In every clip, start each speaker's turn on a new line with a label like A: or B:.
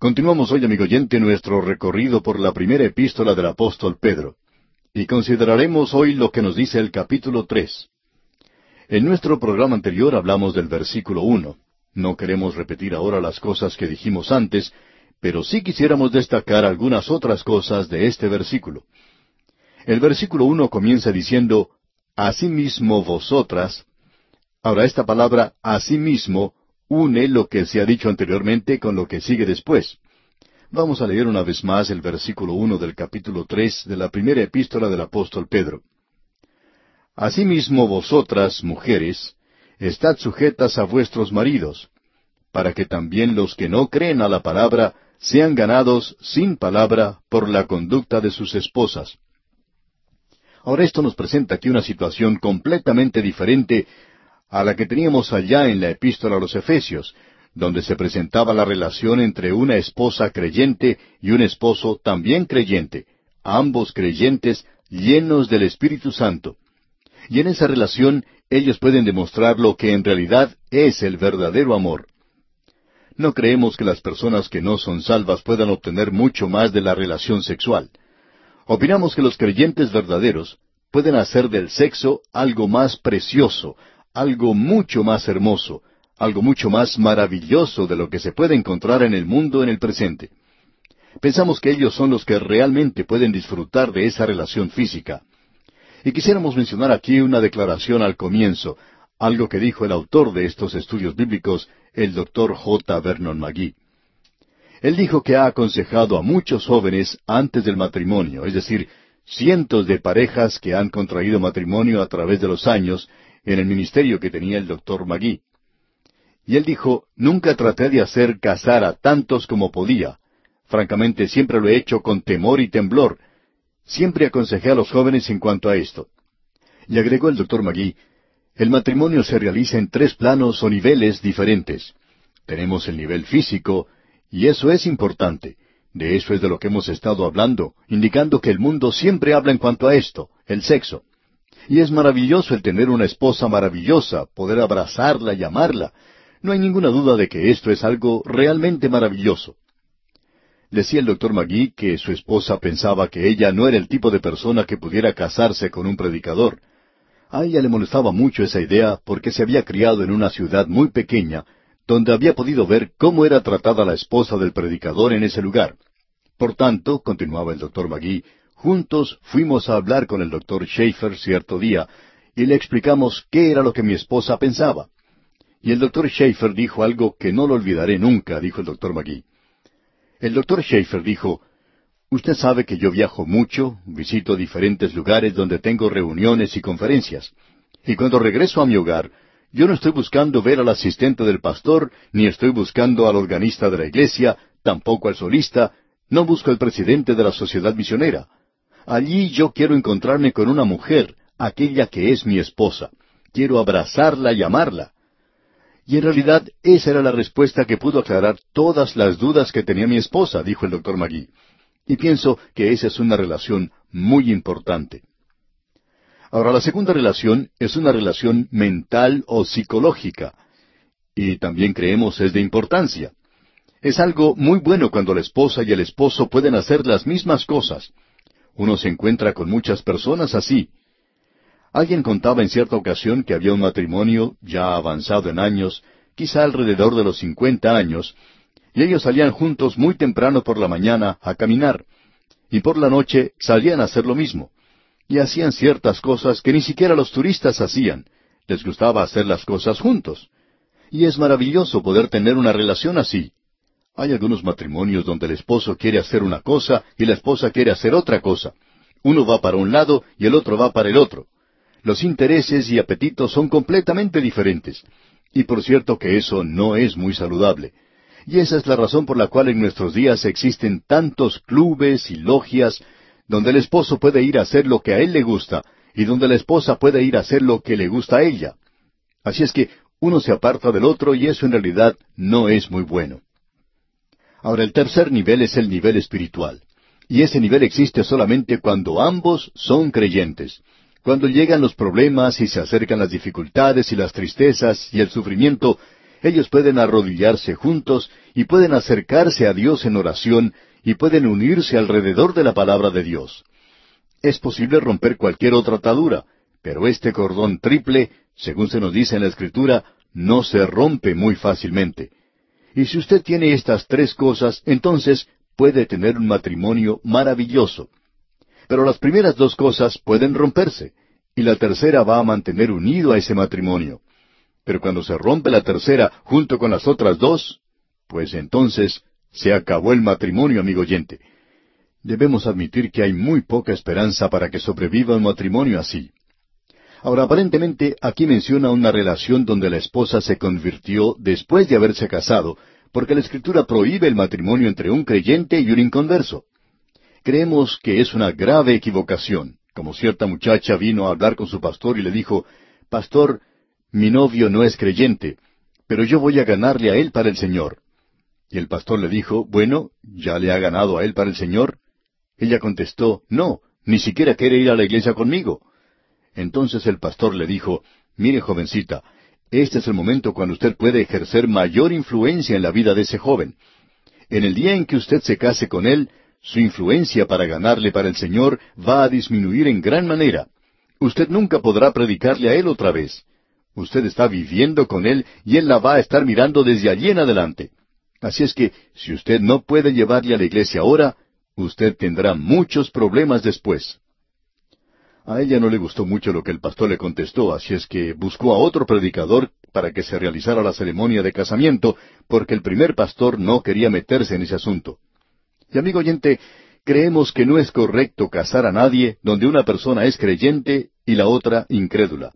A: Continuamos hoy, amigo oyente, nuestro recorrido por la primera epístola del apóstol Pedro, y consideraremos hoy lo que nos dice el capítulo tres. En nuestro programa anterior hablamos del versículo uno. No queremos repetir ahora las cosas que dijimos antes, pero sí quisiéramos destacar algunas otras cosas de este versículo. El versículo uno comienza diciendo Asimismo vosotras. Ahora esta palabra asimismo une lo que se ha dicho anteriormente con lo que sigue después. Vamos a leer una vez más el versículo uno del capítulo tres de la primera epístola del apóstol Pedro. Asimismo vosotras, mujeres, estad sujetas a vuestros maridos, para que también los que no creen a la palabra sean ganados sin palabra por la conducta de sus esposas. Ahora esto nos presenta aquí una situación completamente diferente a la que teníamos allá en la epístola a los Efesios, donde se presentaba la relación entre una esposa creyente y un esposo también creyente, ambos creyentes llenos del Espíritu Santo. Y en esa relación ellos pueden demostrar lo que en realidad es el verdadero amor. No creemos que las personas que no son salvas puedan obtener mucho más de la relación sexual. Opinamos que los creyentes verdaderos pueden hacer del sexo algo más precioso, algo mucho más hermoso, algo mucho más maravilloso de lo que se puede encontrar en el mundo en el presente. Pensamos que ellos son los que realmente pueden disfrutar de esa relación física. Y quisiéramos mencionar aquí una declaración al comienzo, algo que dijo el autor de estos estudios bíblicos, el doctor J. Vernon McGee. Él dijo que ha aconsejado a muchos jóvenes antes del matrimonio, es decir, cientos de parejas que han contraído matrimonio a través de los años en el ministerio que tenía el doctor Magui. Y él dijo, nunca traté de hacer casar a tantos como podía. Francamente, siempre lo he hecho con temor y temblor. Siempre aconsejé a los jóvenes en cuanto a esto. Y agregó el doctor Magui, el matrimonio se realiza en tres planos o niveles diferentes. Tenemos el nivel físico, y eso es importante. De eso es de lo que hemos estado hablando, indicando que el mundo siempre habla en cuanto a esto, el sexo. Y es maravilloso el tener una esposa maravillosa, poder abrazarla y amarla. No hay ninguna duda de que esto es algo realmente maravilloso. Decía el doctor Magui que su esposa pensaba que ella no era el tipo de persona que pudiera casarse con un predicador. A ella le molestaba mucho esa idea porque se había criado en una ciudad muy pequeña, donde había podido ver cómo era tratada la esposa del predicador en ese lugar. Por tanto, continuaba el doctor Magui, Juntos fuimos a hablar con el doctor Schaefer cierto día y le explicamos qué era lo que mi esposa pensaba. Y el doctor Schaefer dijo algo que no lo olvidaré nunca, dijo el doctor McGee. El doctor Schaefer dijo, Usted sabe que yo viajo mucho, visito diferentes lugares donde tengo reuniones y conferencias. Y cuando regreso a mi hogar, yo no estoy buscando ver al asistente del pastor, ni estoy buscando al organista de la iglesia, tampoco al solista, no busco al presidente de la sociedad misionera. Allí yo quiero encontrarme con una mujer, aquella que es mi esposa. Quiero abrazarla y amarla. Y en realidad esa era la respuesta que pudo aclarar todas las dudas que tenía mi esposa, dijo el doctor Magui. Y pienso que esa es una relación muy importante. Ahora, la segunda relación es una relación mental o psicológica, y también creemos es de importancia. Es algo muy bueno cuando la esposa y el esposo pueden hacer las mismas cosas, uno se encuentra con muchas personas así. Alguien contaba en cierta ocasión que había un matrimonio ya avanzado en años, quizá alrededor de los cincuenta años, y ellos salían juntos muy temprano por la mañana a caminar, y por la noche salían a hacer lo mismo, y hacían ciertas cosas que ni siquiera los turistas hacían, les gustaba hacer las cosas juntos. Y es maravilloso poder tener una relación así. Hay algunos matrimonios donde el esposo quiere hacer una cosa y la esposa quiere hacer otra cosa. Uno va para un lado y el otro va para el otro. Los intereses y apetitos son completamente diferentes. Y por cierto que eso no es muy saludable. Y esa es la razón por la cual en nuestros días existen tantos clubes y logias donde el esposo puede ir a hacer lo que a él le gusta y donde la esposa puede ir a hacer lo que le gusta a ella. Así es que uno se aparta del otro y eso en realidad no es muy bueno. Ahora el tercer nivel es el nivel espiritual. Y ese nivel existe solamente cuando ambos son creyentes. Cuando llegan los problemas y se acercan las dificultades y las tristezas y el sufrimiento, ellos pueden arrodillarse juntos y pueden acercarse a Dios en oración y pueden unirse alrededor de la palabra de Dios. Es posible romper cualquier otra atadura, pero este cordón triple, según se nos dice en la Escritura, no se rompe muy fácilmente. Y si usted tiene estas tres cosas, entonces puede tener un matrimonio maravilloso. Pero las primeras dos cosas pueden romperse, y la tercera va a mantener unido a ese matrimonio. Pero cuando se rompe la tercera junto con las otras dos, pues entonces se acabó el matrimonio, amigo oyente. Debemos admitir que hay muy poca esperanza para que sobreviva un matrimonio así. Ahora, aparentemente aquí menciona una relación donde la esposa se convirtió después de haberse casado, porque la Escritura prohíbe el matrimonio entre un creyente y un inconverso. Creemos que es una grave equivocación, como cierta muchacha vino a hablar con su pastor y le dijo, Pastor, mi novio no es creyente, pero yo voy a ganarle a él para el Señor. Y el pastor le dijo, Bueno, ¿ya le ha ganado a él para el Señor? Ella contestó, No, ni siquiera quiere ir a la iglesia conmigo. Entonces el pastor le dijo, Mire, jovencita, este es el momento cuando usted puede ejercer mayor influencia en la vida de ese joven. En el día en que usted se case con él, su influencia para ganarle para el Señor va a disminuir en gran manera. Usted nunca podrá predicarle a él otra vez. Usted está viviendo con él y él la va a estar mirando desde allí en adelante. Así es que, si usted no puede llevarle a la iglesia ahora, usted tendrá muchos problemas después. A ella no le gustó mucho lo que el pastor le contestó, así es que buscó a otro predicador para que se realizara la ceremonia de casamiento, porque el primer pastor no quería meterse en ese asunto. Y amigo oyente, creemos que no es correcto casar a nadie donde una persona es creyente y la otra incrédula.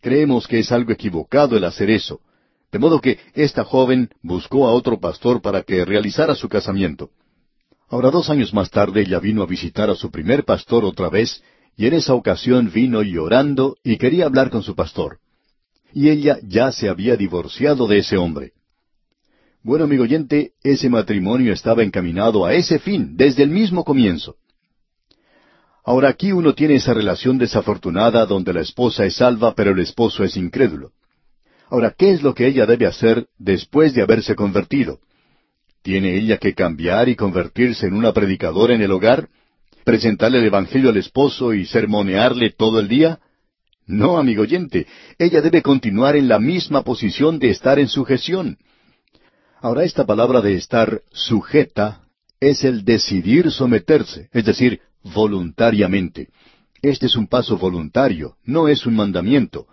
A: Creemos que es algo equivocado el hacer eso. De modo que esta joven buscó a otro pastor para que realizara su casamiento. Ahora dos años más tarde ella vino a visitar a su primer pastor otra vez y en esa ocasión vino llorando y quería hablar con su pastor. Y ella ya se había divorciado de ese hombre. Bueno, amigo oyente, ese matrimonio estaba encaminado a ese fin desde el mismo comienzo. Ahora aquí uno tiene esa relación desafortunada donde la esposa es salva pero el esposo es incrédulo. Ahora, ¿qué es lo que ella debe hacer después de haberse convertido? ¿Tiene ella que cambiar y convertirse en una predicadora en el hogar? presentarle el Evangelio al esposo y sermonearle todo el día? No, amigo oyente, ella debe continuar en la misma posición de estar en sujeción. Ahora esta palabra de estar sujeta es el decidir someterse, es decir, voluntariamente. Este es un paso voluntario, no es un mandamiento.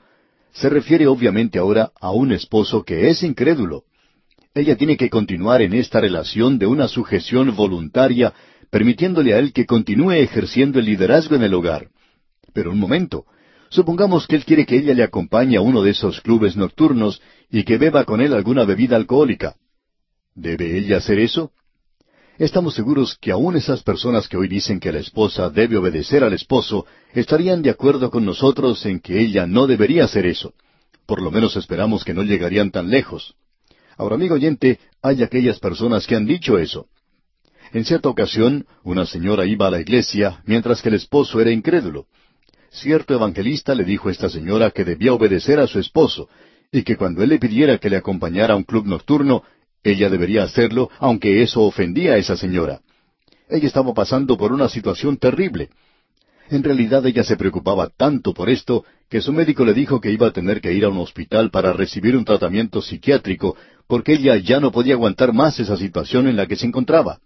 A: Se refiere obviamente ahora a un esposo que es incrédulo. Ella tiene que continuar en esta relación de una sujeción voluntaria permitiéndole a él que continúe ejerciendo el liderazgo en el hogar. Pero un momento, supongamos que él quiere que ella le acompañe a uno de esos clubes nocturnos y que beba con él alguna bebida alcohólica. ¿Debe ella hacer eso? Estamos seguros que aún esas personas que hoy dicen que la esposa debe obedecer al esposo estarían de acuerdo con nosotros en que ella no debería hacer eso. Por lo menos esperamos que no llegarían tan lejos. Ahora, amigo oyente, hay aquellas personas que han dicho eso. En cierta ocasión, una señora iba a la iglesia mientras que el esposo era incrédulo. Cierto evangelista le dijo a esta señora que debía obedecer a su esposo y que cuando él le pidiera que le acompañara a un club nocturno, ella debería hacerlo, aunque eso ofendía a esa señora. Ella estaba pasando por una situación terrible. En realidad ella se preocupaba tanto por esto que su médico le dijo que iba a tener que ir a un hospital para recibir un tratamiento psiquiátrico porque ella ya no podía aguantar más esa situación en la que se encontraba.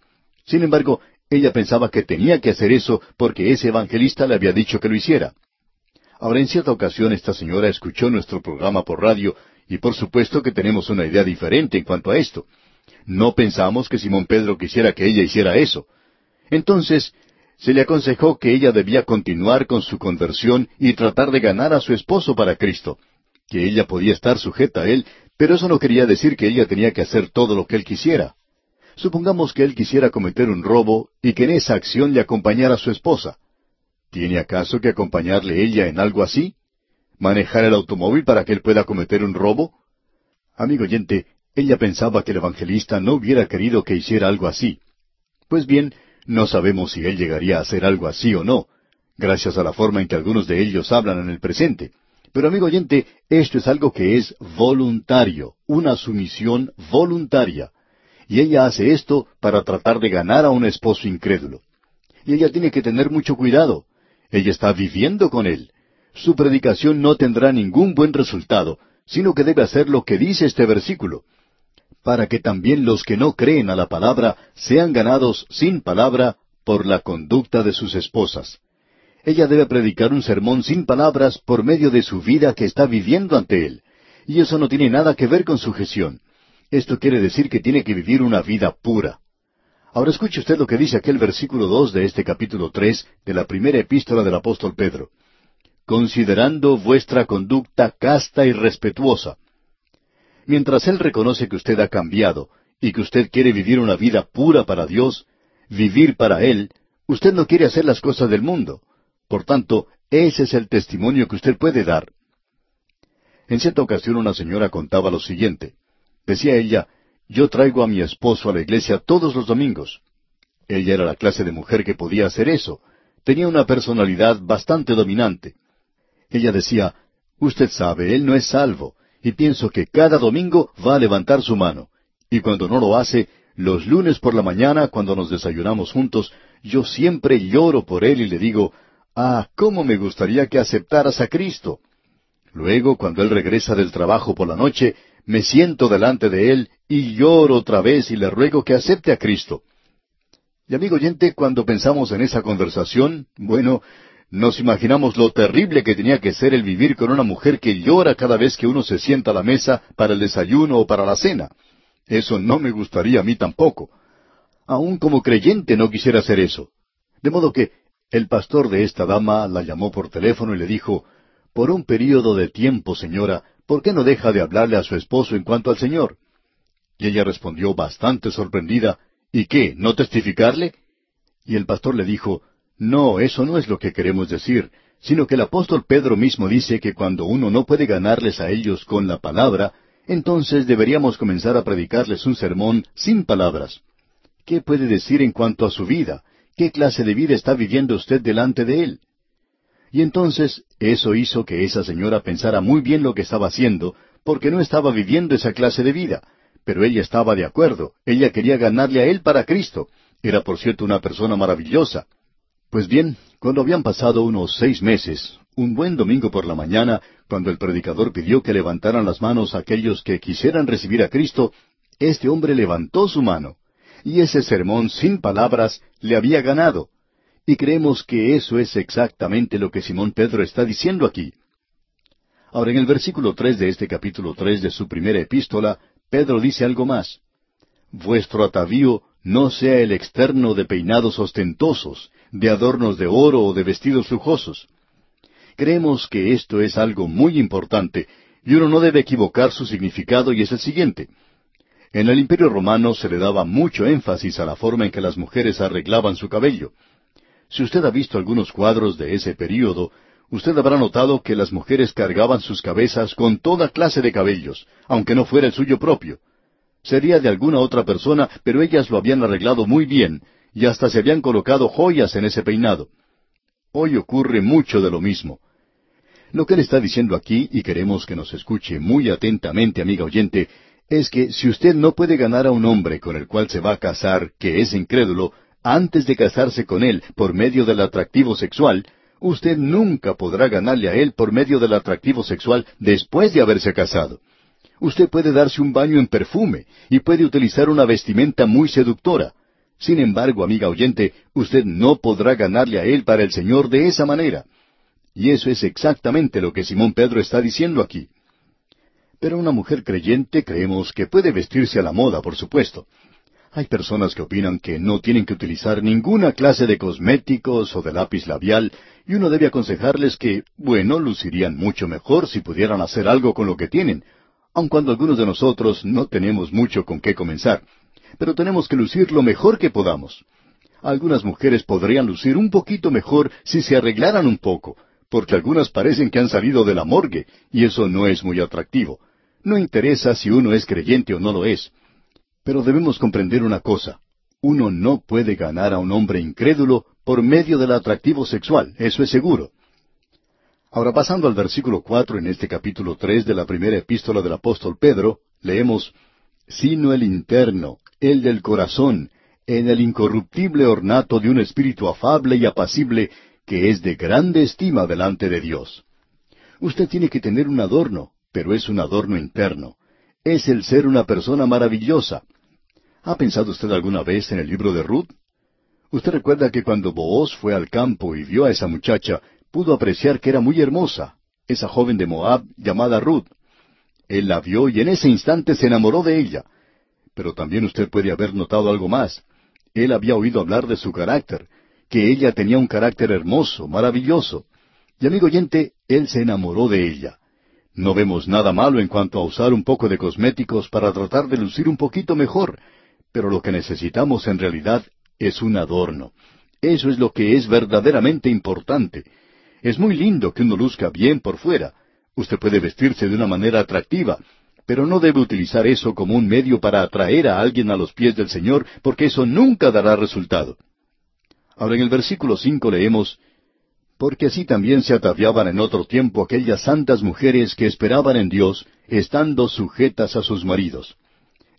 A: Sin embargo, ella pensaba que tenía que hacer eso porque ese evangelista le había dicho que lo hiciera. Ahora, en cierta ocasión esta señora escuchó nuestro programa por radio y por supuesto que tenemos una idea diferente en cuanto a esto. No pensamos que Simón Pedro quisiera que ella hiciera eso. Entonces, se le aconsejó que ella debía continuar con su conversión y tratar de ganar a su esposo para Cristo, que ella podía estar sujeta a él, pero eso no quería decir que ella tenía que hacer todo lo que él quisiera. Supongamos que él quisiera cometer un robo y que en esa acción le acompañara a su esposa. ¿Tiene acaso que acompañarle ella en algo así? ¿Manejar el automóvil para que él pueda cometer un robo? Amigo oyente, ella pensaba que el evangelista no hubiera querido que hiciera algo así. Pues bien, no sabemos si él llegaría a hacer algo así o no, gracias a la forma en que algunos de ellos hablan en el presente. Pero amigo oyente, esto es algo que es voluntario, una sumisión voluntaria. Y ella hace esto para tratar de ganar a un esposo incrédulo. Y ella tiene que tener mucho cuidado. Ella está viviendo con él. Su predicación no tendrá ningún buen resultado, sino que debe hacer lo que dice este versículo. Para que también los que no creen a la palabra sean ganados sin palabra por la conducta de sus esposas. Ella debe predicar un sermón sin palabras por medio de su vida que está viviendo ante él. Y eso no tiene nada que ver con gestión. Esto quiere decir que tiene que vivir una vida pura. Ahora escuche usted lo que dice aquel versículo dos de este capítulo tres de la primera epístola del apóstol Pedro. Considerando vuestra conducta casta y respetuosa. Mientras él reconoce que usted ha cambiado y que usted quiere vivir una vida pura para Dios, vivir para Él, usted no quiere hacer las cosas del mundo. Por tanto, ese es el testimonio que usted puede dar. En cierta ocasión una señora contaba lo siguiente. Decía ella, yo traigo a mi esposo a la iglesia todos los domingos. Ella era la clase de mujer que podía hacer eso. Tenía una personalidad bastante dominante. Ella decía, usted sabe, él no es salvo, y pienso que cada domingo va a levantar su mano. Y cuando no lo hace, los lunes por la mañana, cuando nos desayunamos juntos, yo siempre lloro por él y le digo, ah, cómo me gustaría que aceptaras a Cristo. Luego, cuando él regresa del trabajo por la noche, me siento delante de Él y lloro otra vez y le ruego que acepte a Cristo. Y amigo oyente, cuando pensamos en esa conversación, bueno, nos imaginamos lo terrible que tenía que ser el vivir con una mujer que llora cada vez que uno se sienta a la mesa para el desayuno o para la cena. Eso no me gustaría a mí tampoco. Aún como creyente no quisiera hacer eso. De modo que el pastor de esta dama la llamó por teléfono y le dijo, Por un periodo de tiempo, señora, ¿por qué no deja de hablarle a su esposo en cuanto al Señor? Y ella respondió bastante sorprendida, ¿y qué? ¿No testificarle? Y el pastor le dijo, No, eso no es lo que queremos decir, sino que el apóstol Pedro mismo dice que cuando uno no puede ganarles a ellos con la palabra, entonces deberíamos comenzar a predicarles un sermón sin palabras. ¿Qué puede decir en cuanto a su vida? ¿Qué clase de vida está viviendo usted delante de él? Y entonces eso hizo que esa señora pensara muy bien lo que estaba haciendo, porque no estaba viviendo esa clase de vida. Pero ella estaba de acuerdo, ella quería ganarle a él para Cristo. Era, por cierto, una persona maravillosa. Pues bien, cuando habían pasado unos seis meses, un buen domingo por la mañana, cuando el predicador pidió que levantaran las manos aquellos que quisieran recibir a Cristo, este hombre levantó su mano. Y ese sermón sin palabras le había ganado. Y creemos que eso es exactamente lo que Simón Pedro está diciendo aquí. Ahora, en el versículo tres de este capítulo tres de su primera epístola, Pedro dice algo más. Vuestro atavío no sea el externo de peinados ostentosos, de adornos de oro o de vestidos lujosos. Creemos que esto es algo muy importante, y uno no debe equivocar su significado, y es el siguiente. En el Imperio Romano se le daba mucho énfasis a la forma en que las mujeres arreglaban su cabello. Si usted ha visto algunos cuadros de ese período, usted habrá notado que las mujeres cargaban sus cabezas con toda clase de cabellos, aunque no fuera el suyo propio. Sería de alguna otra persona, pero ellas lo habían arreglado muy bien, y hasta se habían colocado joyas en ese peinado. Hoy ocurre mucho de lo mismo. Lo que él está diciendo aquí, y queremos que nos escuche muy atentamente, amiga oyente, es que si usted no puede ganar a un hombre con el cual se va a casar, que es incrédulo, antes de casarse con él por medio del atractivo sexual, usted nunca podrá ganarle a él por medio del atractivo sexual después de haberse casado. Usted puede darse un baño en perfume y puede utilizar una vestimenta muy seductora. Sin embargo, amiga oyente, usted no podrá ganarle a él para el Señor de esa manera. Y eso es exactamente lo que Simón Pedro está diciendo aquí. Pero una mujer creyente creemos que puede vestirse a la moda, por supuesto, hay personas que opinan que no tienen que utilizar ninguna clase de cosméticos o de lápiz labial y uno debe aconsejarles que, bueno, lucirían mucho mejor si pudieran hacer algo con lo que tienen, aun cuando algunos de nosotros no tenemos mucho con qué comenzar. Pero tenemos que lucir lo mejor que podamos. Algunas mujeres podrían lucir un poquito mejor si se arreglaran un poco, porque algunas parecen que han salido de la morgue, y eso no es muy atractivo. No interesa si uno es creyente o no lo es. Pero debemos comprender una cosa. Uno no puede ganar a un hombre incrédulo por medio del atractivo sexual, eso es seguro. Ahora pasando al versículo cuatro en este capítulo tres de la primera epístola del apóstol Pedro, leemos sino el interno, el del corazón, en el incorruptible ornato de un espíritu afable y apacible que es de grande estima delante de Dios. Usted tiene que tener un adorno, pero es un adorno interno. Es el ser una persona maravillosa, ¿Ha pensado usted alguna vez en el libro de Ruth? Usted recuerda que cuando Booz fue al campo y vio a esa muchacha, pudo apreciar que era muy hermosa, esa joven de Moab llamada Ruth. Él la vio y en ese instante se enamoró de ella. Pero también usted puede haber notado algo más. Él había oído hablar de su carácter, que ella tenía un carácter hermoso, maravilloso. Y amigo oyente, él se enamoró de ella. No vemos nada malo en cuanto a usar un poco de cosméticos para tratar de lucir un poquito mejor, pero lo que necesitamos en realidad es un adorno. Eso es lo que es verdaderamente importante. Es muy lindo que uno luzca bien por fuera. Usted puede vestirse de una manera atractiva, pero no debe utilizar eso como un medio para atraer a alguien a los pies del Señor, porque eso nunca dará resultado. Ahora en el versículo cinco leemos Porque así también se ataviaban en otro tiempo aquellas santas mujeres que esperaban en Dios, estando sujetas a sus maridos.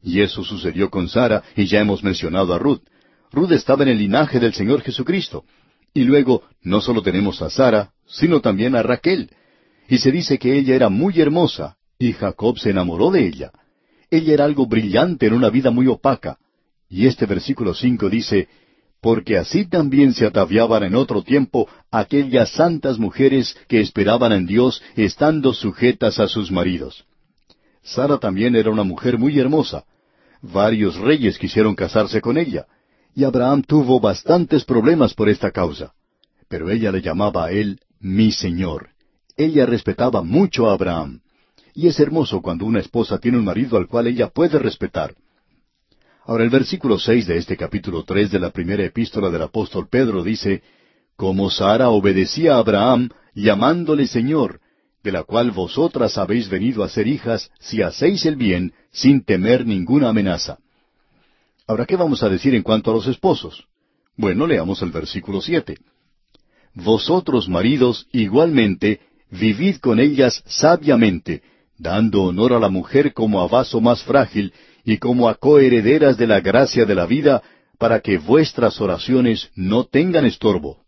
A: Y eso sucedió con Sara, y ya hemos mencionado a Ruth. Ruth estaba en el linaje del Señor Jesucristo. Y luego, no solo tenemos a Sara, sino también a Raquel. Y se dice que ella era muy hermosa, y Jacob se enamoró de ella. Ella era algo brillante en una vida muy opaca. Y este versículo cinco dice, porque así también se ataviaban en otro tiempo aquellas santas mujeres que esperaban en Dios estando sujetas a sus maridos. Sara también era una mujer muy hermosa. Varios reyes quisieron casarse con ella, y Abraham tuvo bastantes problemas por esta causa. Pero ella le llamaba a él mi Señor. Ella respetaba mucho a Abraham. Y es hermoso cuando una esposa tiene un marido al cual ella puede respetar. Ahora el versículo seis de este capítulo tres de la primera epístola del apóstol Pedro dice, Como Sara obedecía a Abraham, llamándole Señor, de la cual vosotras habéis venido a ser hijas si hacéis el bien sin temer ninguna amenaza. Ahora, ¿qué vamos a decir en cuanto a los esposos? Bueno, leamos el versículo siete. Vosotros, maridos, igualmente, vivid con ellas sabiamente, dando honor a la mujer como a vaso más frágil y como a coherederas de la gracia de la vida, para que vuestras oraciones no tengan estorbo.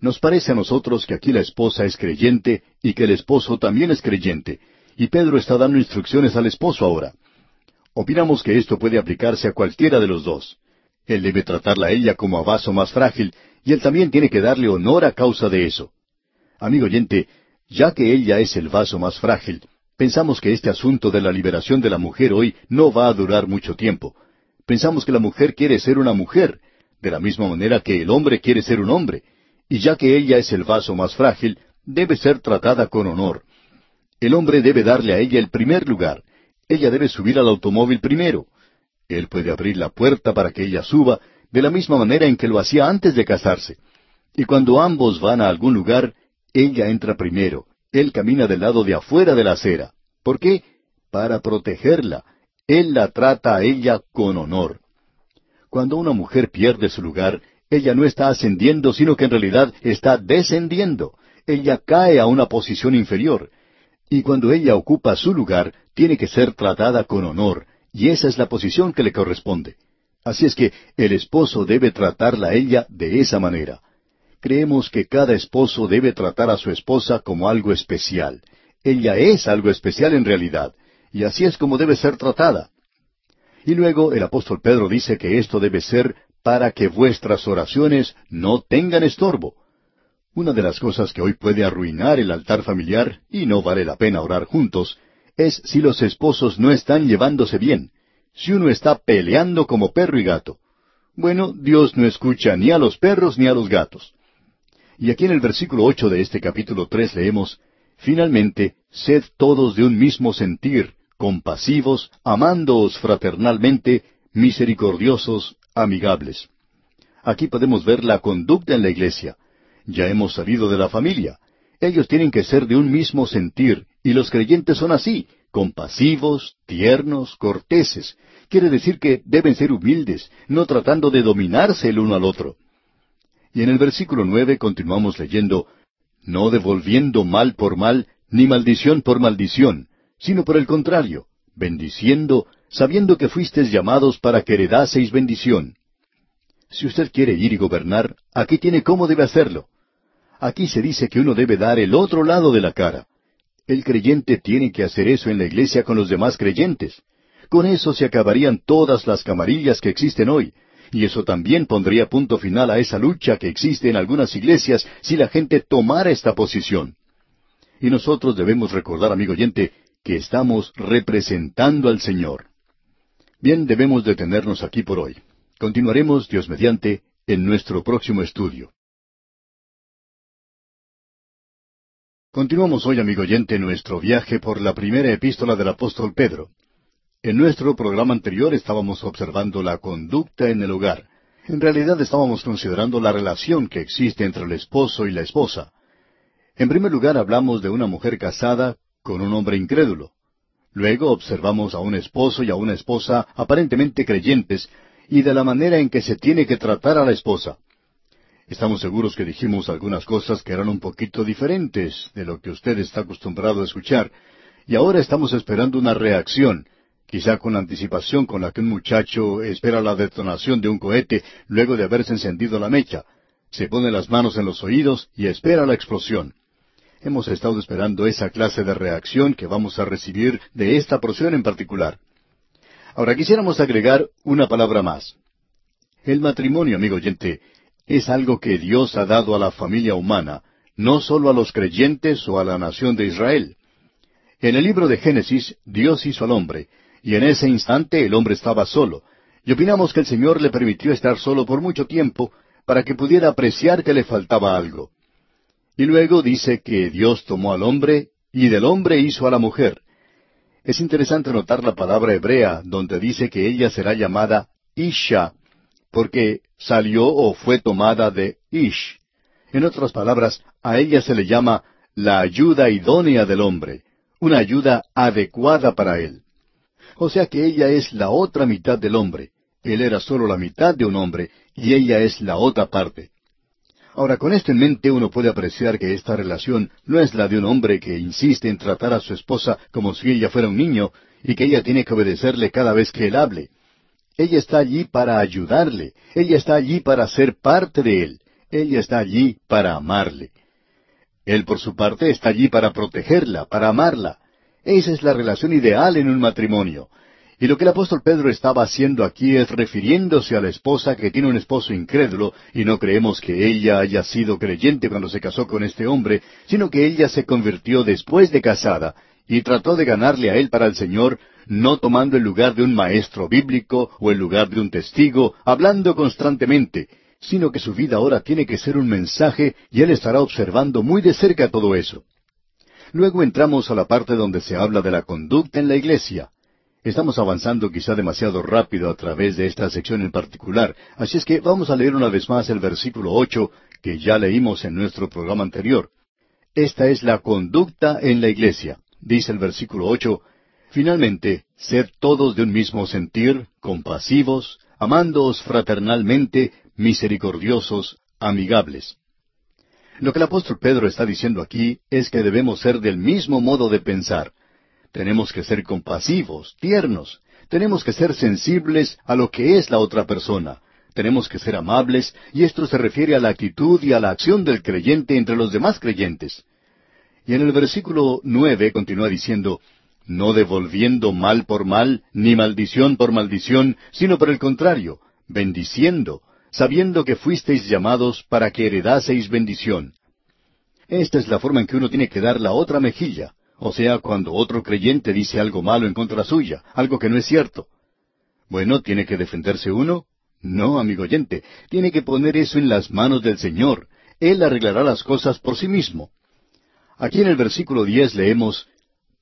A: Nos parece a nosotros que aquí la esposa es creyente y que el esposo también es creyente, y Pedro está dando instrucciones al esposo ahora. Opinamos que esto puede aplicarse a cualquiera de los dos. Él debe tratarla a ella como a vaso más frágil, y él también tiene que darle honor a causa de eso. Amigo oyente, ya que ella es el vaso más frágil, pensamos que este asunto de la liberación de la mujer hoy no va a durar mucho tiempo. Pensamos que la mujer quiere ser una mujer, de la misma manera que el hombre quiere ser un hombre, y ya que ella es el vaso más frágil, debe ser tratada con honor. El hombre debe darle a ella el primer lugar. Ella debe subir al automóvil primero. Él puede abrir la puerta para que ella suba, de la misma manera en que lo hacía antes de casarse. Y cuando ambos van a algún lugar, ella entra primero, él camina del lado de afuera de la acera. ¿Por qué? Para protegerla. Él la trata a ella con honor. Cuando una mujer pierde su lugar, ella no está ascendiendo, sino que en realidad está descendiendo. Ella cae a una posición inferior. Y cuando ella ocupa su lugar, tiene que ser tratada con honor, y esa es la posición que le corresponde. Así es que el esposo debe tratarla a ella de esa manera. Creemos que cada esposo debe tratar a su esposa como algo especial. Ella es algo especial en realidad, y así es como debe ser tratada. Y luego el apóstol Pedro dice que esto debe ser para que vuestras oraciones no tengan estorbo. Una de las cosas que hoy puede arruinar el altar familiar, y no vale la pena orar juntos, es si los esposos no están llevándose bien, si uno está peleando como perro y gato. Bueno, Dios no escucha ni a los perros ni a los gatos. Y aquí en el versículo ocho de este capítulo tres leemos Finalmente, sed todos de un mismo sentir, compasivos, amándoos fraternalmente, misericordiosos, amigables. Aquí podemos ver la conducta en la iglesia. Ya hemos salido de la familia. Ellos tienen que ser de un mismo sentir, y los creyentes son así, compasivos, tiernos, corteses. Quiere decir que deben ser humildes, no tratando de dominarse el uno al otro. Y en el versículo nueve continuamos leyendo, no devolviendo mal por mal, ni maldición por maldición, sino por el contrario, bendiciendo, sabiendo que fuisteis llamados para que heredaseis bendición. Si usted quiere ir y gobernar, aquí tiene cómo debe hacerlo. Aquí se dice que uno debe dar el otro lado de la cara. El creyente tiene que hacer eso en la iglesia con los demás creyentes. Con eso se acabarían todas las camarillas que existen hoy, y eso también pondría punto final a esa lucha que existe en algunas iglesias si la gente tomara esta posición. Y nosotros debemos recordar, amigo oyente, que estamos representando al Señor. Bien, debemos detenernos aquí por hoy. Continuaremos, Dios mediante, en nuestro próximo estudio. Continuamos hoy, amigo oyente, nuestro viaje por la primera epístola del apóstol Pedro. En nuestro programa anterior estábamos observando la conducta en el hogar. En realidad estábamos considerando la relación que existe entre el esposo y la esposa. En primer lugar hablamos de una mujer casada con un hombre incrédulo. Luego observamos a un esposo y a una esposa aparentemente creyentes y de la manera en que se tiene que tratar a la esposa. Estamos seguros que dijimos algunas cosas que eran un poquito diferentes de lo que usted está acostumbrado a escuchar, y ahora estamos esperando una reacción, quizá con la anticipación con la que un muchacho espera la detonación de un cohete luego de haberse encendido la mecha. Se pone las manos en los oídos y espera la explosión. Hemos estado esperando esa clase de reacción que vamos a recibir de esta porción en particular. Ahora quisiéramos agregar una palabra más. El matrimonio, amigo oyente, es algo que Dios ha dado a la familia humana, no solo a los creyentes o a la nación de Israel. En el libro de Génesis, Dios hizo al hombre, y en ese instante el hombre estaba solo, y opinamos que el Señor le permitió estar solo por mucho tiempo para que pudiera apreciar que le faltaba algo. Y luego dice que Dios tomó al hombre y del hombre hizo a la mujer. Es interesante notar la palabra hebrea donde dice que ella será llamada Isha, porque salió o fue tomada de Ish. En otras palabras, a ella se le llama la ayuda idónea del hombre, una ayuda adecuada para él. O sea que ella es la otra mitad del hombre. Él era solo la mitad de un hombre y ella es la otra parte. Ahora, con esto en mente uno puede apreciar que esta relación no es la de un hombre que insiste en tratar a su esposa como si ella fuera un niño y que ella tiene que obedecerle cada vez que él hable. Ella está allí para ayudarle, ella está allí para ser parte de él, ella está allí para amarle. Él por su parte está allí para protegerla, para amarla. Esa es la relación ideal en un matrimonio, y lo que el apóstol Pedro estaba haciendo aquí es refiriéndose a la esposa que tiene un esposo incrédulo, y no creemos que ella haya sido creyente cuando se casó con este hombre, sino que ella se convirtió después de casada, y trató de ganarle a él para el Señor, no tomando el lugar de un maestro bíblico o el lugar de un testigo, hablando constantemente, sino que su vida ahora tiene que ser un mensaje y él estará observando muy de cerca todo eso. Luego entramos a la parte donde se habla de la conducta en la iglesia, Estamos avanzando quizá demasiado rápido a través de esta sección en particular, así es que vamos a leer una vez más el versículo ocho que ya leímos en nuestro programa anterior. Esta es la conducta en la iglesia. Dice el versículo ocho Finalmente, sed todos de un mismo sentir, compasivos, amándoos fraternalmente, misericordiosos, amigables. Lo que el apóstol Pedro está diciendo aquí es que debemos ser del mismo modo de pensar, tenemos que ser compasivos, tiernos. Tenemos que ser sensibles a lo que es la otra persona. Tenemos que ser amables, y esto se refiere a la actitud y a la acción del creyente entre los demás creyentes. Y en el versículo nueve continúa diciendo, no devolviendo mal por mal, ni maldición por maldición, sino por el contrario, bendiciendo, sabiendo que fuisteis llamados para que heredaseis bendición. Esta es la forma en que uno tiene que dar la otra mejilla. O sea, cuando otro creyente dice algo malo en contra suya, algo que no es cierto. Bueno, ¿tiene que defenderse uno? No, amigo oyente, tiene que poner eso en las manos del Señor. Él arreglará las cosas por sí mismo. Aquí en el versículo diez leemos,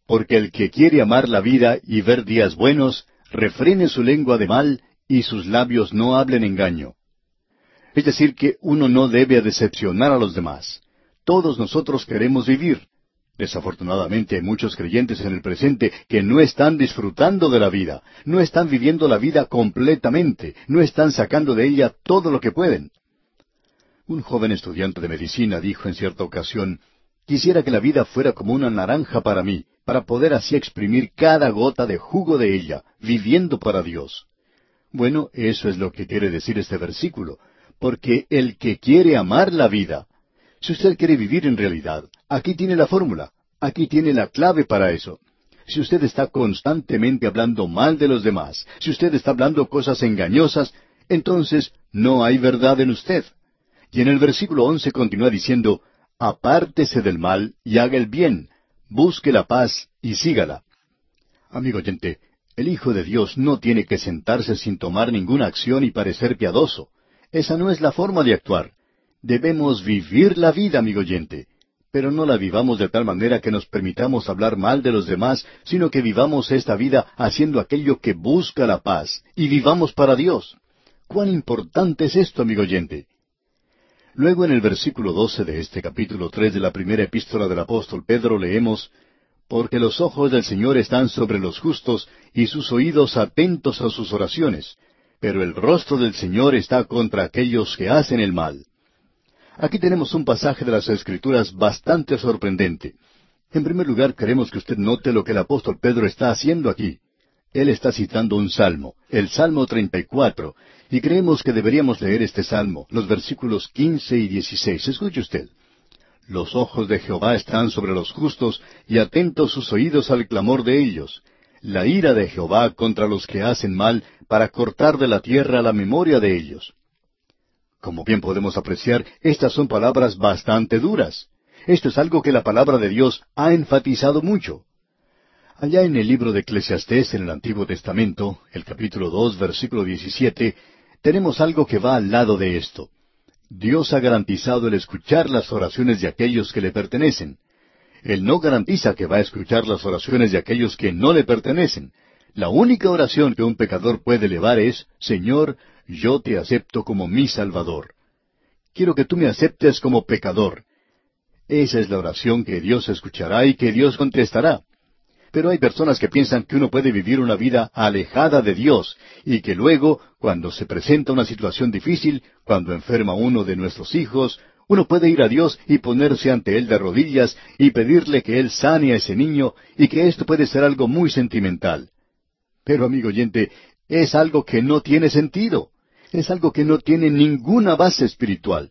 A: Porque el que quiere amar la vida y ver días buenos, refrene su lengua de mal y sus labios no hablen engaño. Es decir, que uno no debe decepcionar a los demás. Todos nosotros queremos vivir. Desafortunadamente hay muchos creyentes en el presente que no están disfrutando de la vida, no están viviendo la vida completamente, no están sacando de ella todo lo que pueden. Un joven estudiante de medicina dijo en cierta ocasión, quisiera que la vida fuera como una naranja para mí, para poder así exprimir cada gota de jugo de ella, viviendo para Dios. Bueno, eso es lo que quiere decir este versículo, porque el que quiere amar la vida, si usted quiere vivir en realidad, aquí tiene la fórmula, aquí tiene la clave para eso. Si usted está constantemente hablando mal de los demás, si usted está hablando cosas engañosas, entonces no hay verdad en usted. Y en el versículo once continúa diciendo, Apártese del mal y haga el bien, busque la paz y sígala. Amigo oyente, el Hijo de Dios no tiene que sentarse sin tomar ninguna acción y parecer piadoso. Esa no es la forma de actuar. Debemos vivir la vida, amigo oyente, pero no la vivamos de tal manera que nos permitamos hablar mal de los demás, sino que vivamos esta vida haciendo aquello que busca la paz y vivamos para Dios. ¿Cuán importante es esto, amigo oyente? Luego en el versículo doce de este capítulo tres de la primera epístola del apóstol Pedro leemos Porque los ojos del Señor están sobre los justos y sus oídos atentos a sus oraciones, pero el rostro del Señor está contra aquellos que hacen el mal. Aquí tenemos un pasaje de las Escrituras bastante sorprendente. En primer lugar, queremos que usted note lo que el apóstol Pedro está haciendo aquí. Él está citando un salmo, el Salmo 34, y creemos que deberíamos leer este salmo, los versículos 15 y 16. Escuche usted. Los ojos de Jehová están sobre los justos y atentos sus oídos al clamor de ellos. La ira de Jehová contra los que hacen mal para cortar de la tierra la memoria de ellos. Como bien podemos apreciar, estas son palabras bastante duras. Esto es algo que la palabra de Dios ha enfatizado mucho. Allá en el libro de Eclesiastés, en el Antiguo Testamento, el capítulo 2, versículo 17, tenemos algo que va al lado de esto. Dios ha garantizado el escuchar las oraciones de aquellos que le pertenecen. Él no garantiza que va a escuchar las oraciones de aquellos que no le pertenecen. La única oración que un pecador puede elevar es, Señor, yo te acepto como mi Salvador. Quiero que tú me aceptes como pecador. Esa es la oración que Dios escuchará y que Dios contestará. Pero hay personas que piensan que uno puede vivir una vida alejada de Dios y que luego, cuando se presenta una situación difícil, cuando enferma uno de nuestros hijos, uno puede ir a Dios y ponerse ante Él de rodillas y pedirle que Él sane a ese niño y que esto puede ser algo muy sentimental. Pero, amigo oyente, es algo que no tiene sentido es algo que no tiene ninguna base espiritual.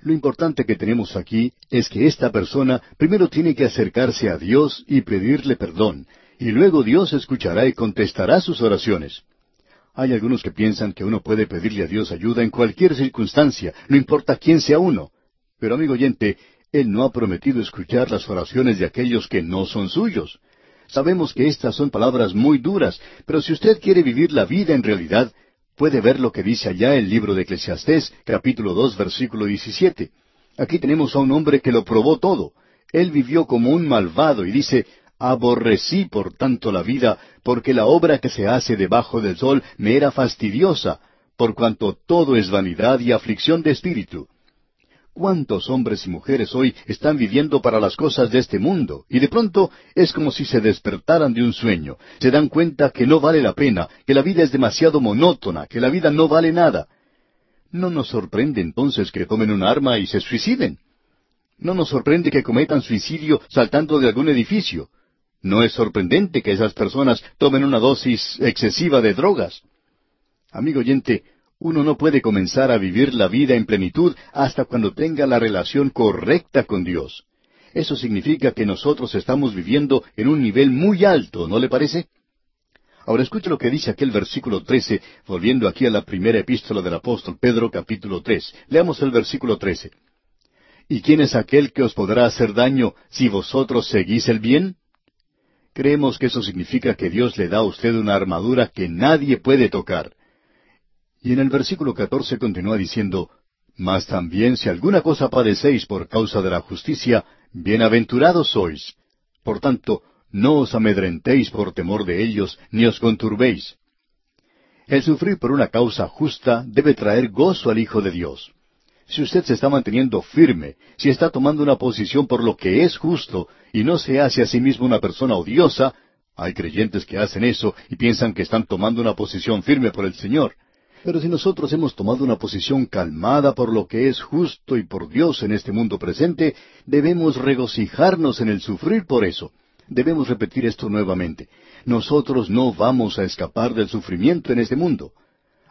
A: Lo importante que tenemos aquí es que esta persona primero tiene que acercarse a Dios y pedirle perdón, y luego Dios escuchará y contestará sus oraciones. Hay algunos que piensan que uno puede pedirle a Dios ayuda en cualquier circunstancia, no importa quién sea uno. Pero amigo oyente, Él no ha prometido escuchar las oraciones de aquellos que no son suyos. Sabemos que estas son palabras muy duras, pero si usted quiere vivir la vida en realidad, puede ver lo que dice allá el libro de Eclesiastés, capítulo 2, versículo 17. Aquí tenemos a un hombre que lo probó todo. Él vivió como un malvado y dice, aborrecí por tanto la vida, porque la obra que se hace debajo del sol me era fastidiosa, por cuanto todo es vanidad y aflicción de espíritu. ¿Cuántos hombres y mujeres hoy están viviendo para las cosas de este mundo? Y de pronto es como si se despertaran de un sueño, se dan cuenta que no vale la pena, que la vida es demasiado monótona, que la vida no vale nada. No nos sorprende entonces que tomen un arma y se suiciden. No nos sorprende que cometan suicidio saltando de algún edificio. No es sorprendente que esas personas tomen una dosis excesiva de drogas. Amigo oyente, uno no puede comenzar a vivir la vida en plenitud hasta cuando tenga la relación correcta con Dios. Eso significa que nosotros estamos viviendo en un nivel muy alto, ¿no le parece? Ahora escuche lo que dice aquel versículo 13, volviendo aquí a la primera epístola del apóstol Pedro capítulo 3. Leamos el versículo 13. ¿Y quién es aquel que os podrá hacer daño si vosotros seguís el bien? Creemos que eso significa que Dios le da a usted una armadura que nadie puede tocar. Y en el versículo catorce continúa diciendo, Mas también si alguna cosa padecéis por causa de la justicia, bienaventurados sois. Por tanto, no os amedrentéis por temor de ellos, ni os conturbéis. El sufrir por una causa justa debe traer gozo al Hijo de Dios. Si usted se está manteniendo firme, si está tomando una posición por lo que es justo y no se hace a sí mismo una persona odiosa, hay creyentes que hacen eso y piensan que están tomando una posición firme por el Señor. Pero si nosotros hemos tomado una posición calmada por lo que es justo y por Dios en este mundo presente, debemos regocijarnos en el sufrir por eso. Debemos repetir esto nuevamente. Nosotros no vamos a escapar del sufrimiento en este mundo.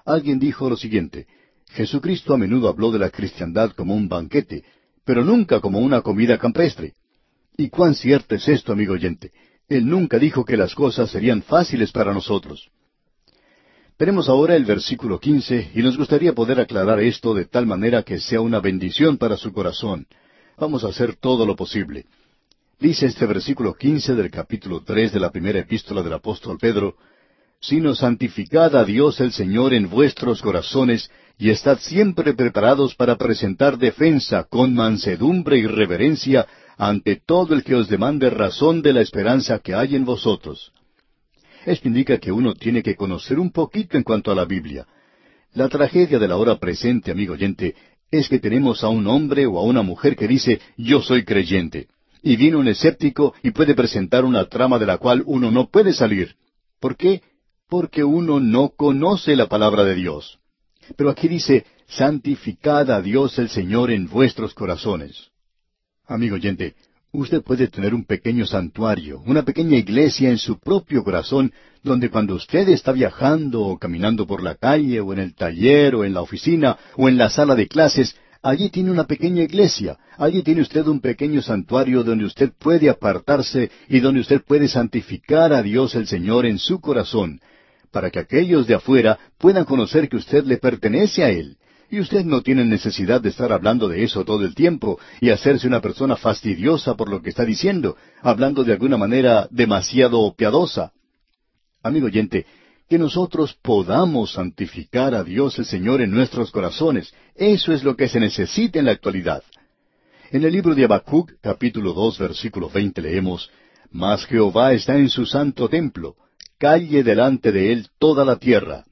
A: Alguien dijo lo siguiente, Jesucristo a menudo habló de la cristiandad como un banquete, pero nunca como una comida campestre. ¿Y cuán cierto es esto, amigo oyente? Él nunca dijo que las cosas serían fáciles para nosotros. Tenemos ahora el versículo 15 y nos gustaría poder aclarar esto de tal manera que sea una bendición para su corazón. Vamos a hacer todo lo posible. Dice este versículo 15 del capítulo 3 de la primera epístola del apóstol Pedro, sino santificad a Dios el Señor en vuestros corazones y estad siempre preparados para presentar defensa con mansedumbre y reverencia ante todo el que os demande razón de la esperanza que hay en vosotros. Esto indica que uno tiene que conocer un poquito en cuanto a la Biblia. La tragedia de la hora presente, amigo oyente, es que tenemos a un hombre o a una mujer que dice yo soy creyente, y viene un escéptico y puede presentar una trama de la cual uno no puede salir. ¿Por qué? Porque uno no conoce la palabra de Dios. Pero aquí dice, santificad a Dios el Señor en vuestros corazones. Amigo oyente, Usted puede tener un pequeño santuario, una pequeña iglesia en su propio corazón, donde cuando usted está viajando o caminando por la calle o en el taller o en la oficina o en la sala de clases, allí tiene una pequeña iglesia, allí tiene usted un pequeño santuario donde usted puede apartarse y donde usted puede santificar a Dios el Señor en su corazón, para que aquellos de afuera puedan conocer que usted le pertenece a Él y usted no tiene necesidad de estar hablando de eso todo el tiempo y hacerse una persona fastidiosa por lo que está diciendo, hablando de alguna manera demasiado piadosa. Amigo oyente, que nosotros podamos santificar a Dios el Señor en nuestros corazones. Eso es lo que se necesita en la actualidad. En el libro de Habacuc, capítulo dos, versículo veinte, leemos, Mas Jehová está en su santo templo, calle delante de él toda la tierra.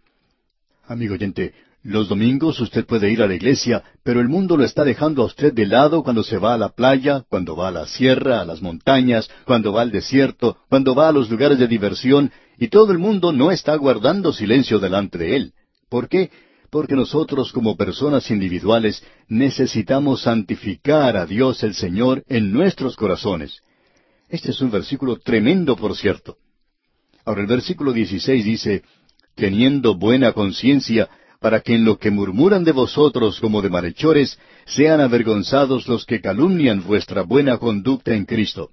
A: Amigo oyente, los domingos usted puede ir a la iglesia, pero el mundo lo está dejando a usted de lado cuando se va a la playa, cuando va a la sierra, a las montañas, cuando va al desierto, cuando va a los lugares de diversión, y todo el mundo no está guardando silencio delante de él. ¿Por qué? Porque nosotros como personas individuales necesitamos santificar a Dios el Señor en nuestros corazones. Este es un versículo tremendo, por cierto. Ahora el versículo 16 dice, teniendo buena conciencia, para que en lo que murmuran de vosotros como de malhechores, sean avergonzados los que calumnian vuestra buena conducta en Cristo.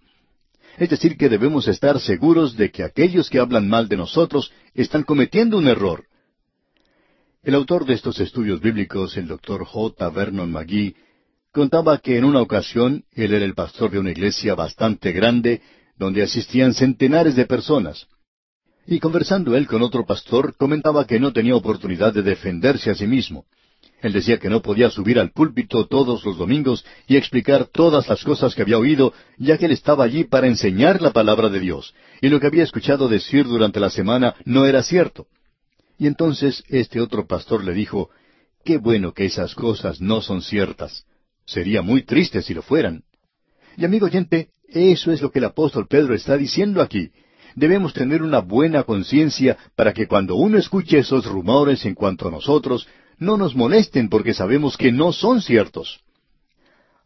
A: Es decir, que debemos estar seguros de que aquellos que hablan mal de nosotros están cometiendo un error. El autor de estos estudios bíblicos, el doctor J. Vernon McGee, contaba que en una ocasión él era el pastor de una iglesia bastante grande donde asistían centenares de personas. Y conversando él con otro pastor, comentaba que no tenía oportunidad de defenderse a sí mismo. Él decía que no podía subir al púlpito todos los domingos y explicar todas las cosas que había oído, ya que él estaba allí para enseñar la palabra de Dios, y lo que había escuchado decir durante la semana no era cierto. Y entonces este otro pastor le dijo, Qué bueno que esas cosas no son ciertas. Sería muy triste si lo fueran. Y amigo oyente, eso es lo que el apóstol Pedro está diciendo aquí. Debemos tener una buena conciencia para que cuando uno escuche esos rumores en cuanto a nosotros, no nos molesten porque sabemos que no son ciertos.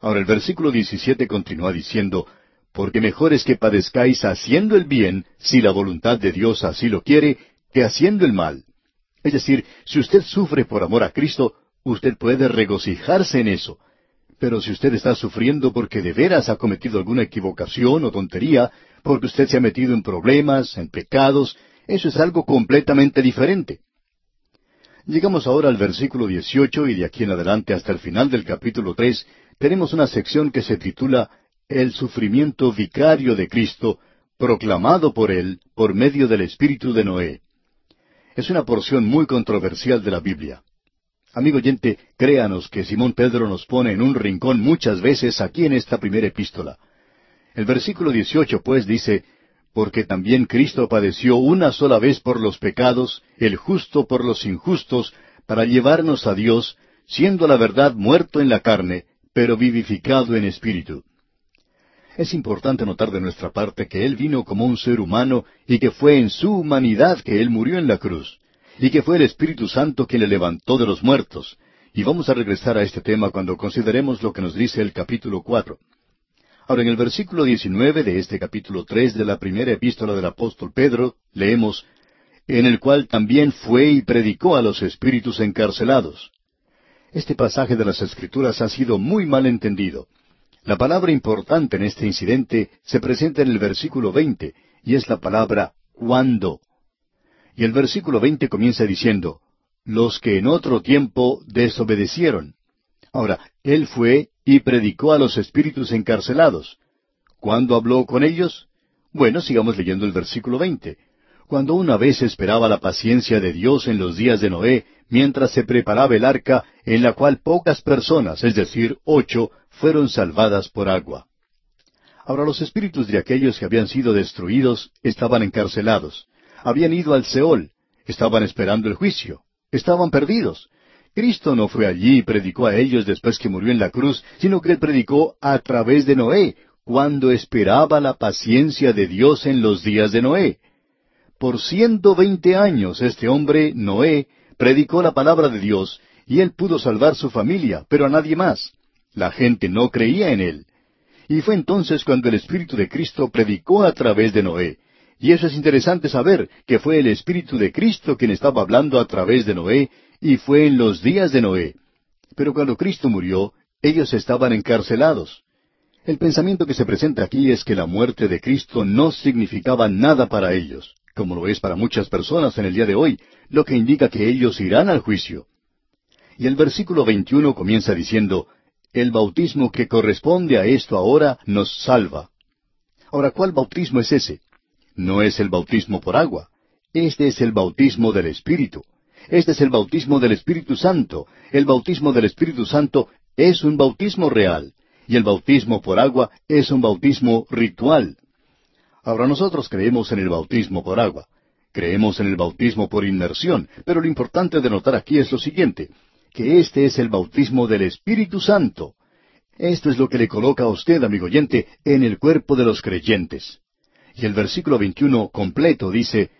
A: Ahora el versículo 17 continúa diciendo, Porque mejor es que padezcáis haciendo el bien, si la voluntad de Dios así lo quiere, que haciendo el mal. Es decir, si usted sufre por amor a Cristo, usted puede regocijarse en eso. Pero si usted está sufriendo porque de veras ha cometido alguna equivocación o tontería, porque usted se ha metido en problemas, en pecados, eso es algo completamente diferente. Llegamos ahora al versículo 18 y de aquí en adelante hasta el final del capítulo 3 tenemos una sección que se titula El sufrimiento vicario de Cristo, proclamado por él por medio del Espíritu de Noé. Es una porción muy controversial de la Biblia. Amigo oyente, créanos que Simón Pedro nos pone en un rincón muchas veces aquí en esta primera epístola. El versículo 18 pues dice, porque también Cristo padeció una sola vez por los pecados, el justo por los injustos, para llevarnos a Dios, siendo la verdad muerto en la carne, pero vivificado en espíritu. Es importante notar de nuestra parte que Él vino como un ser humano y que fue en su humanidad que Él murió en la cruz, y que fue el Espíritu Santo quien le levantó de los muertos. Y vamos a regresar a este tema cuando consideremos lo que nos dice el capítulo cuatro. Ahora, en el versículo 19 de este capítulo 3 de la primera epístola del apóstol Pedro, leemos, en el cual también fue y predicó a los espíritus encarcelados. Este pasaje de las Escrituras ha sido muy mal entendido. La palabra importante en este incidente se presenta en el versículo 20, y es la palabra cuando. Y el versículo 20 comienza diciendo, los que en otro tiempo desobedecieron. Ahora, Él fue y predicó a los espíritus encarcelados. ¿Cuándo habló con ellos? Bueno, sigamos leyendo el versículo veinte. Cuando una vez esperaba la paciencia de Dios en los días de Noé, mientras se preparaba el arca, en la cual pocas personas, es decir, ocho, fueron salvadas por agua. Ahora los espíritus de aquellos que habían sido destruidos estaban encarcelados, habían ido al Seol, estaban esperando el juicio, estaban perdidos, Cristo no fue allí y predicó a ellos después que murió en la cruz, sino que él predicó a través de Noé, cuando esperaba la paciencia de Dios en los días de Noé. Por ciento veinte años este hombre, Noé, predicó la palabra de Dios, y él pudo salvar su familia, pero a nadie más. La gente no creía en él. Y fue entonces cuando el Espíritu de Cristo predicó a través de Noé. Y eso es interesante saber, que fue el Espíritu de Cristo quien estaba hablando a través de Noé, y fue en los días de Noé. Pero cuando Cristo murió, ellos estaban encarcelados. El pensamiento que se presenta aquí es que la muerte de Cristo no significaba nada para ellos, como lo es para muchas personas en el día de hoy, lo que indica que ellos irán al juicio. Y el versículo 21 comienza diciendo, El bautismo que corresponde a esto ahora nos salva. Ahora, ¿cuál bautismo es ese? No es el bautismo por agua, este es el bautismo del Espíritu. Este es el bautismo del Espíritu Santo. El bautismo del Espíritu Santo es un bautismo real. Y el bautismo por agua es un bautismo ritual. Ahora nosotros creemos en el bautismo por agua. Creemos en el bautismo por inmersión, pero lo importante de notar aquí es lo siguiente, que este es el bautismo del Espíritu Santo. Esto es lo que le coloca a usted, amigo oyente, en el cuerpo de los creyentes. Y el versículo 21 completo dice,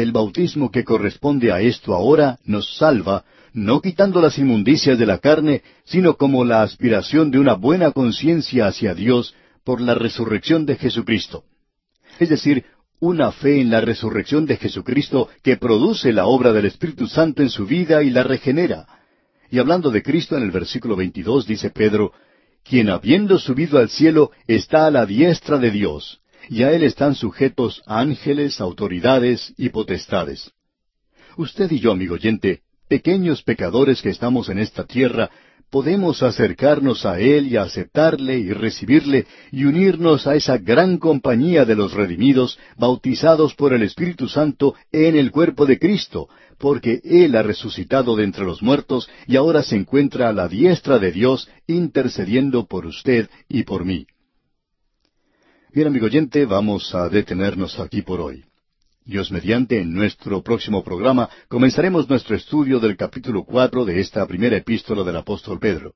A: el bautismo que corresponde a esto ahora nos salva, no quitando las inmundicias de la carne, sino como la aspiración de una buena conciencia hacia Dios por la resurrección de Jesucristo. Es decir, una fe en la resurrección de Jesucristo que produce la obra del Espíritu Santo en su vida y la regenera. Y hablando de Cristo en el versículo 22 dice Pedro, quien habiendo subido al cielo está a la diestra de Dios y a él están sujetos ángeles, autoridades y potestades. Usted y yo, amigo oyente, pequeños pecadores que estamos en esta tierra, podemos acercarnos a Él y aceptarle y recibirle y unirnos a esa gran compañía de los redimidos, bautizados por el Espíritu Santo en el cuerpo de Cristo, porque Él ha resucitado de entre los muertos y ahora se encuentra a la diestra de Dios intercediendo por usted y por mí. Bien, amigo oyente, vamos a detenernos aquí por hoy. Dios mediante, en nuestro próximo programa comenzaremos nuestro estudio del capítulo cuatro de esta primera epístola del apóstol Pedro.